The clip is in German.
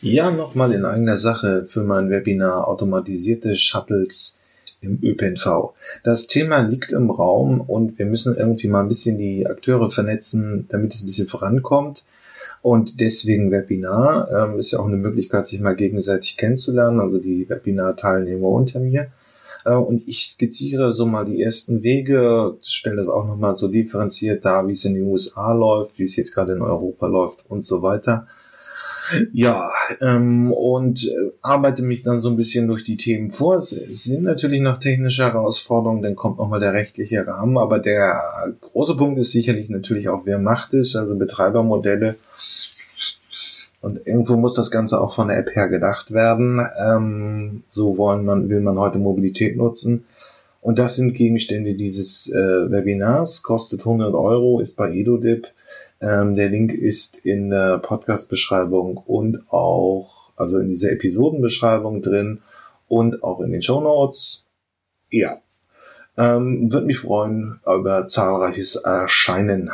Ja, nochmal in eigener Sache für mein Webinar Automatisierte Shuttles im ÖPNV. Das Thema liegt im Raum und wir müssen irgendwie mal ein bisschen die Akteure vernetzen, damit es ein bisschen vorankommt. Und deswegen Webinar ähm, ist ja auch eine Möglichkeit, sich mal gegenseitig kennenzulernen, also die Webinar-Teilnehmer unter mir. Äh, und ich skizziere so mal die ersten Wege, stelle das auch nochmal so differenziert dar, wie es in den USA läuft, wie es jetzt gerade in Europa läuft und so weiter. Ja, ähm, und äh, arbeite mich dann so ein bisschen durch die Themen vor. Es, sind natürlich noch technische Herausforderungen, dann kommt nochmal der rechtliche Rahmen, aber der große Punkt ist sicherlich natürlich auch, wer macht es, also Betreibermodelle. Und irgendwo muss das Ganze auch von der App her gedacht werden. Ähm, so wollen man, will man heute Mobilität nutzen. Und das sind Gegenstände dieses äh, Webinars, kostet 100 Euro, ist bei EduDip ähm, der Link ist in der Podcast-Beschreibung und auch, also in dieser Episodenbeschreibung drin und auch in den Show Notes. Ja. Ähm, Würde mich freuen über zahlreiches Erscheinen.